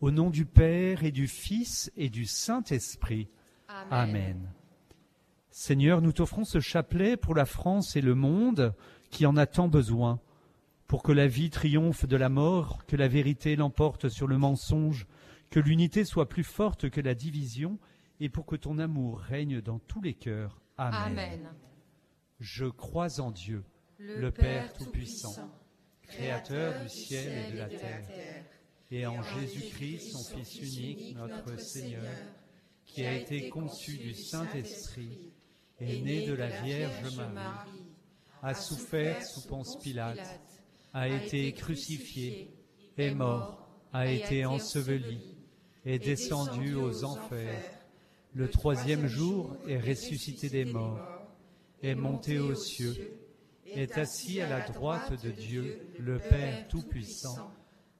Au nom du Père et du Fils et du Saint-Esprit. Amen. Seigneur, nous t'offrons ce chapelet pour la France et le monde qui en a tant besoin, pour que la vie triomphe de la mort, que la vérité l'emporte sur le mensonge, que l'unité soit plus forte que la division, et pour que ton amour règne dans tous les cœurs. Amen. Je crois en Dieu, le, Père Tout-Puissant, Créateur du ciel et de la terre, et en Jésus-Christ, son Fils unique, notre Seigneur, qui a été conçu du Saint-Esprit, est né de la Vierge Marie, a souffert sous Ponce Pilate, a été crucifié, est mort, a été enseveli, est descendu aux enfers, le troisième jour est ressuscité des morts, est monté aux cieux, est assis à la droite de Dieu, le Père Tout-Puissant,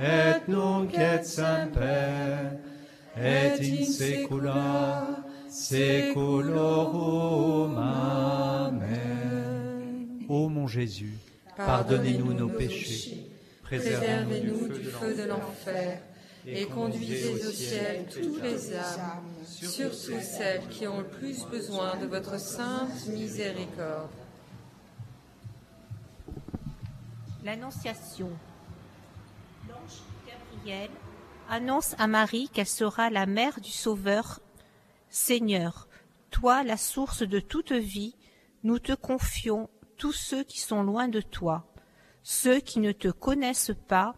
et nunc et semper et in saecula saeculorum. Amen. Ô mon Jésus, pardonnez-nous nos péchés, préservez-nous du feu de l'enfer et conduisez au ciel toutes les âmes, surtout celles qui ont le plus besoin de votre sainte miséricorde. L'Annonciation. L'ange Gabriel annonce à Marie qu'elle sera la mère du Sauveur. Seigneur, toi la source de toute vie, nous te confions tous ceux qui sont loin de toi, ceux qui ne te connaissent pas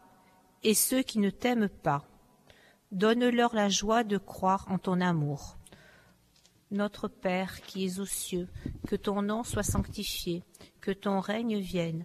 et ceux qui ne t'aiment pas. Donne-leur la joie de croire en ton amour. Notre Père qui es aux cieux, que ton nom soit sanctifié, que ton règne vienne,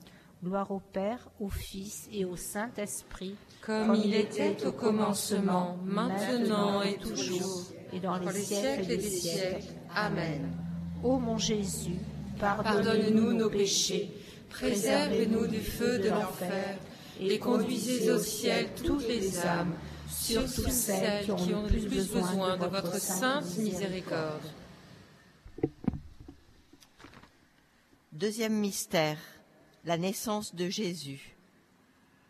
Gloire au Père, au Fils et au Saint-Esprit, comme, il était au commencement, maintenant et toujours, et dans les, siècles des siècles. Amen. Ô mon Jésus, pardonne-nous nos péchés, préservez-nous du feu de l'enfer, et conduisez au ciel toutes les âmes, surtout celles qui ont le plus besoin de votre sainte miséricorde. Deuxième mystère, la naissance de Jésus.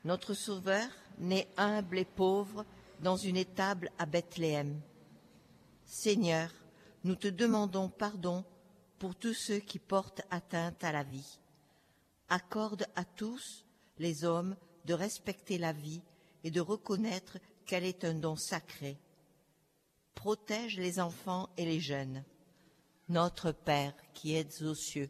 Notre Sauveur naît humble et pauvre dans une étable à Bethléem. Seigneur, nous te demandons pardon pour tous ceux qui portent atteinte à la vie. Accorde à tous les hommes de respecter la vie et de reconnaître qu'elle est un don sacré. Protège les enfants et les jeunes. Notre Père qui êtes aux cieux,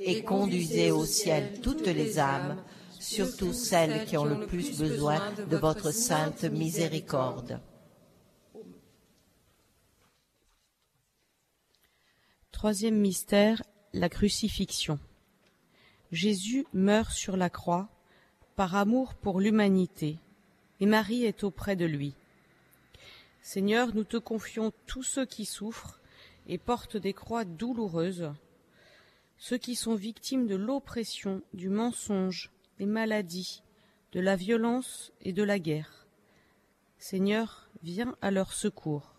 et conduisez au ciel toutes les âmes, surtout celles qui ont le plus besoin de votre sainte miséricorde. Troisième mystère, la crucifixion. Jésus meurt sur la croix par amour pour l'humanité, et Marie est auprès de lui. Seigneur, nous te confions tous ceux qui souffrent et portent des croix douloureuses, ceux qui sont victimes de l'oppression, du mensonge, des maladies, de la violence et de la guerre. Seigneur, viens à leur secours.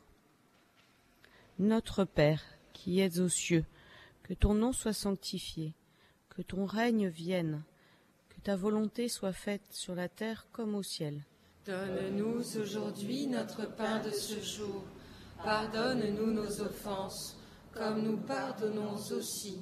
Notre Père, qui es aux cieux, que ton nom soit sanctifié, que ton règne vienne, que ta volonté soit faite sur la terre comme au ciel. Donne-nous aujourd'hui notre pain de ce jour. Pardonne-nous nos offenses, comme nous pardonnons aussi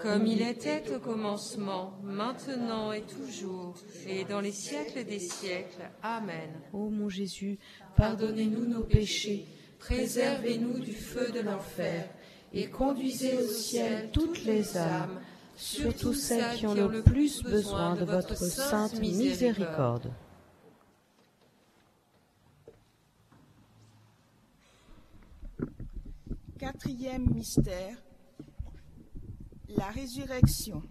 Comme il était au commencement, maintenant et toujours, et dans les siècles des siècles. Amen. Ô mon Jésus, pardonnez-nous nos péchés, préservez-nous du feu de l'enfer, et conduisez au ciel toutes les âmes, surtout celles qui ont le plus besoin de votre sainte miséricorde. Quatrième mystère, la résurrection.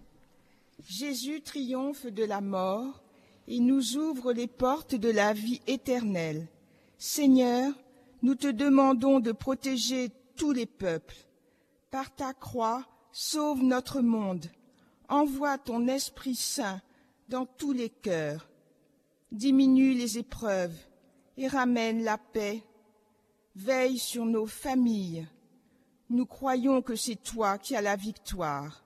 Jésus triomphe de la mort et nous ouvre les portes de la vie éternelle. Seigneur, nous te demandons de protéger tous les peuples. Par ta croix, sauve notre monde. Envoie ton Esprit Saint dans tous les cœurs. Diminue les épreuves et ramène la paix. Veille sur nos familles nous croyons que c'est toi qui as la victoire.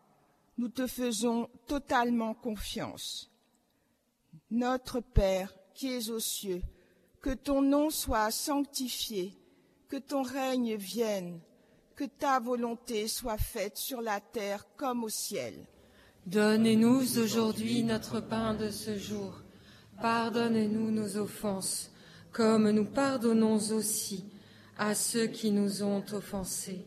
Nous te faisons totalement confiance. Notre Père qui es aux cieux, que ton nom soit sanctifié, que ton règne vienne, que ta volonté soit faite sur la terre comme au ciel. Donne-nous aujourd'hui notre pain de ce jour. Pardonne-nous nos offenses, comme nous pardonnons aussi à ceux qui nous ont offensés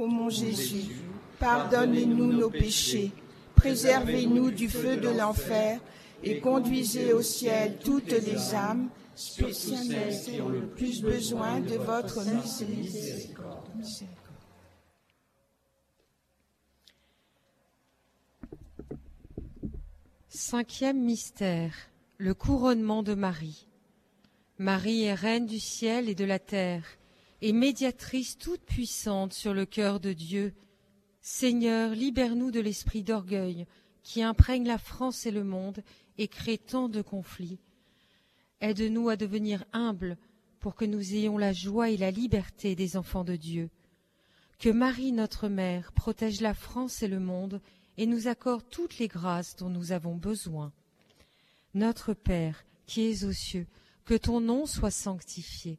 Ô mon Jésus, pardonnez-nous nos péchés, préservez-nous du feu de l'enfer, et conduisez au ciel toutes les âmes, spécialement celles qui ont le plus besoin de votre miséricorde. Cinquième mystère, le couronnement de Marie. Marie est reine du ciel et de la terre, et médiatrice toute puissante sur le cœur de Dieu. Seigneur, libère-nous de l'esprit d'orgueil qui imprègne la France et le monde et crée tant de conflits. Aide-nous à devenir humbles pour que nous ayons la joie et la liberté des enfants de Dieu. Que Marie, notre Mère, protège la France et le monde et nous accorde toutes les grâces dont nous avons besoin. Notre Père, qui es aux cieux, que ton nom soit sanctifié,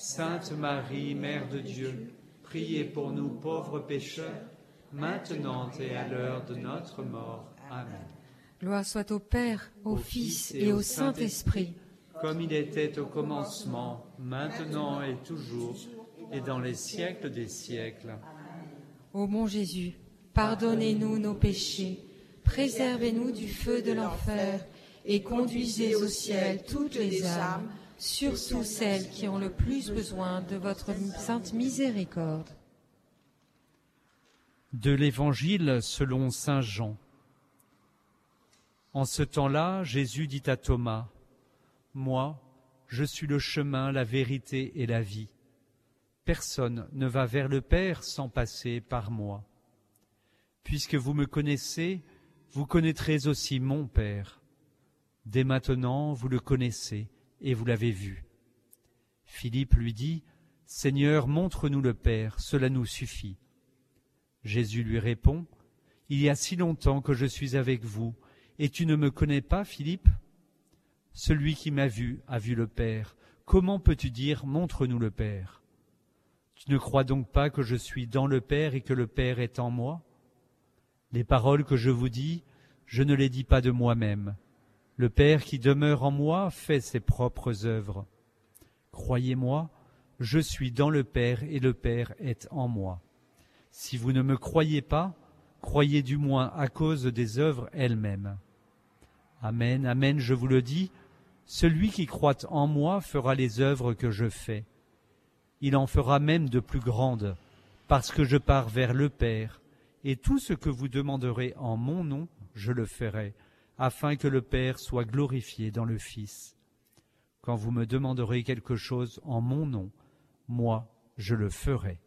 Sainte Marie, Mère de Dieu, priez pour nous pauvres pécheurs, maintenant et à l'heure de notre mort. Amen. Gloire soit au Père, au, Fils et au Saint-Esprit, comme il était au commencement, maintenant et toujours, et dans les siècles des siècles. Ô mon Jésus, pardonnez-nous nos péchés, préservez-nous du feu de l'enfer, et conduisez au ciel toutes les âmes, surtout celles qui ont le plus besoin de votre sainte miséricorde. De l'Évangile selon Saint Jean. En ce temps-là, Jésus dit à Thomas, Moi, je suis le chemin, la vérité et la vie. Personne ne va vers le Père sans passer par moi. Puisque vous me connaissez, vous connaîtrez aussi mon Père. Dès maintenant, vous le connaissez et vous l'avez vu. Philippe lui dit, Seigneur, montre-nous le Père, cela nous suffit. Jésus lui répond, Il y a si longtemps que je suis avec vous, et tu ne me connais pas, Philippe? Celui qui m'a vu a vu le Père. Comment peux-tu dire, Montre-nous le Père? Tu ne crois donc pas que je suis dans le Père et que le Père est en moi? Les paroles que je vous dis, je ne les dis pas de moi-même. Le Père qui demeure en moi fait ses propres œuvres. Croyez-moi, je suis dans le Père et le Père est en moi. Si vous ne me croyez pas, croyez du moins à cause des œuvres elles-mêmes. Amen, Amen, je vous le dis, celui qui croit en moi fera les œuvres que je fais. Il en fera même de plus grandes, parce que je pars vers le Père, et tout ce que vous demanderez en mon nom, je le ferai, afin que le Père soit glorifié dans le Fils. Quand vous me demanderez quelque chose en mon nom, moi je le ferai.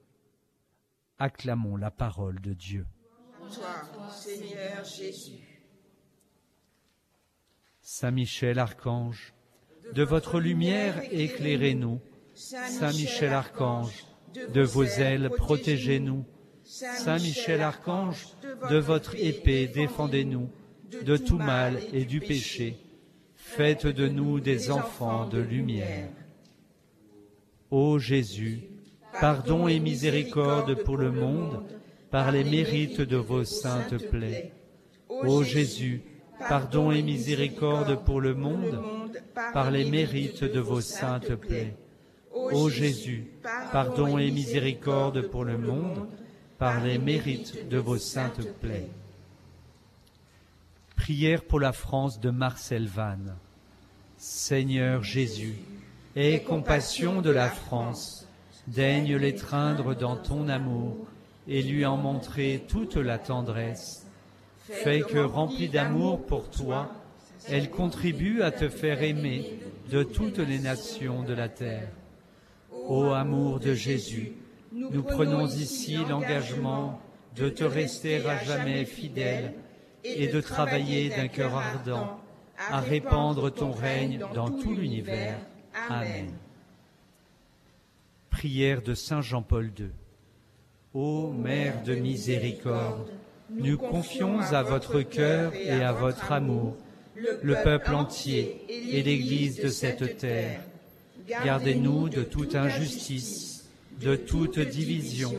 Acclamons la parole de Dieu. Toi, Seigneur Jésus. Saint Michel Archange, de votre lumière éclairez-nous. Saint Michel Archange, de vos ailes protégez-nous. Saint Michel Archange, de votre épée défendez-nous de tout mal et du péché. Faites de nous des enfants de lumière. Ô Jésus, pardon et miséricorde pour le monde, par les mérites de vos saintes plaies. Ô Jésus, pardon et miséricorde pour le monde, par les mérites de vos saintes plaies. Ô Jésus, pardon et miséricorde pour le monde, par les mérites de vos saintes plaies. Prière pour la France de Marcel Vannes. Seigneur Jésus, aie compassion de la France, daigne l'étreindre dans ton amour et lui en montrer toute la tendresse. Fais que, remplie d'amour pour toi, elle contribue à te faire aimer de toutes les nations de la terre. Ô amour de Jésus, nous prenons ici l'engagement de te rester à jamais fidèle et de travailler d'un cœur ardent à répandre ton règne dans tout l'univers. Amen. Prière de Saint Jean-Paul II. Ô Mère de miséricorde, nous confions à votre cœur et à votre amour le peuple entier et l'Église de cette terre. Gardez-nous de toute injustice, de toute division,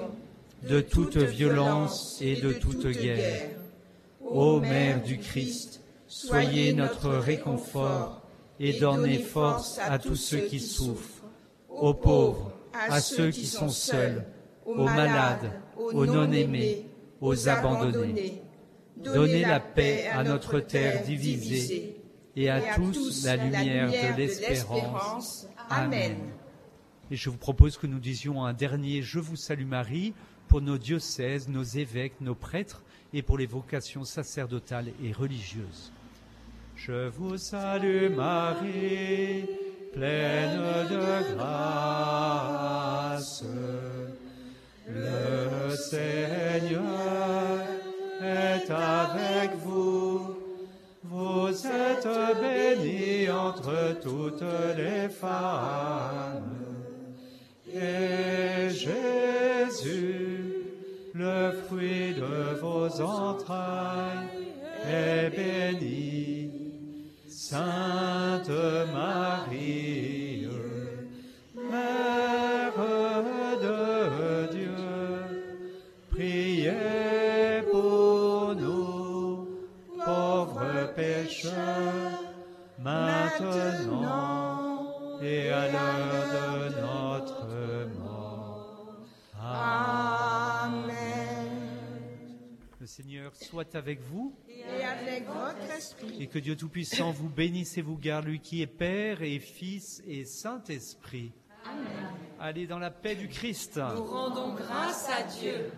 de toute violence et de toute guerre. Ô Mère du Christ, soyez notre réconfort et donnez force à tous ceux qui souffrent, aux pauvres, à ceux qui sont seuls, aux malades, aux non-aimés, aux abandonnés. Donnez la paix à notre terre divisée et à tous la lumière de l'espérance. Amen. Et je vous propose que nous disions un dernier Je vous salue Marie pour nos diocèses, nos évêques, nos prêtres et pour les vocations sacerdotales et religieuses. Je vous salue Marie, pleine de grâce. Le Seigneur est avec vous. Vous êtes bénie entre toutes les de vos Avec vous Et avec votre esprit. et que Dieu Tout-Puissant vous bénisse et vous garde, lui qui est Père et Fils et Saint-Esprit. Allez dans la paix du Christ. Nous rendons grâce à Dieu.